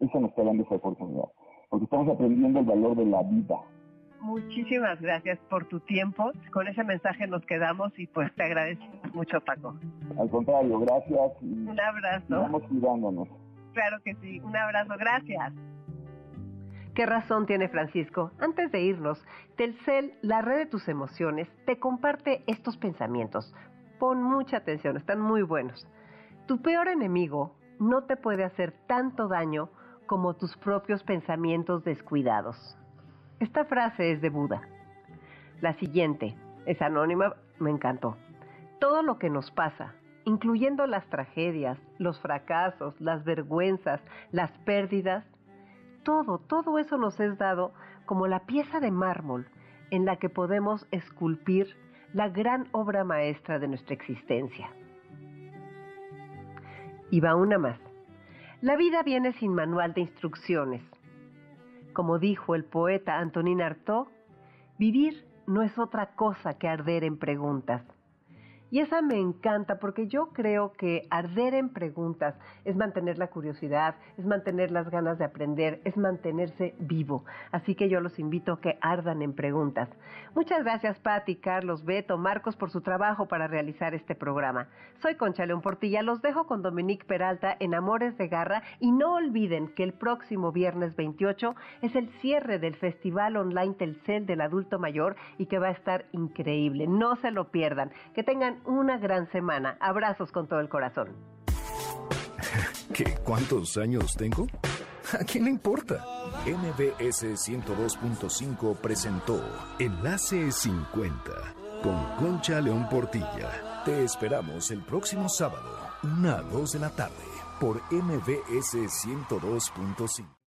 Eso nos está dando esa oportunidad, porque estamos aprendiendo el valor de la vida. Muchísimas gracias por tu tiempo. Con ese mensaje nos quedamos y pues te agradecemos mucho, Paco. Al contrario, gracias. un abrazo. Vamos cuidándonos. Claro que sí, un abrazo, gracias. Qué razón tiene Francisco. Antes de irnos, Telcel, la red de tus emociones, te comparte estos pensamientos. Pon mucha atención, están muy buenos. Tu peor enemigo no te puede hacer tanto daño como tus propios pensamientos descuidados. Esta frase es de Buda. La siguiente es anónima, me encantó. Todo lo que nos pasa, incluyendo las tragedias, los fracasos, las vergüenzas, las pérdidas, todo, todo eso nos es dado como la pieza de mármol en la que podemos esculpir la gran obra maestra de nuestra existencia. Y va una más. La vida viene sin manual de instrucciones. Como dijo el poeta Antonin Artaud, vivir no es otra cosa que arder en preguntas. Y esa me encanta porque yo creo que arder en preguntas es mantener la curiosidad, es mantener las ganas de aprender, es mantenerse vivo. Así que yo los invito a que ardan en preguntas. Muchas gracias Patti, Carlos, Beto, Marcos por su trabajo para realizar este programa. Soy Concha León Portilla, los dejo con Dominique Peralta en Amores de Garra y no olviden que el próximo viernes 28 es el cierre del Festival Online Telcel del Adulto Mayor y que va a estar increíble. No se lo pierdan. Que tengan una gran semana. Abrazos con todo el corazón. (laughs) ¿Qué? ¿Cuántos años tengo? (laughs) ¿A quién le importa? MBS 102.5 presentó Enlace 50 con Concha León Portilla. Te esperamos el próximo sábado, una a 2 de la tarde, por MBS 102.5.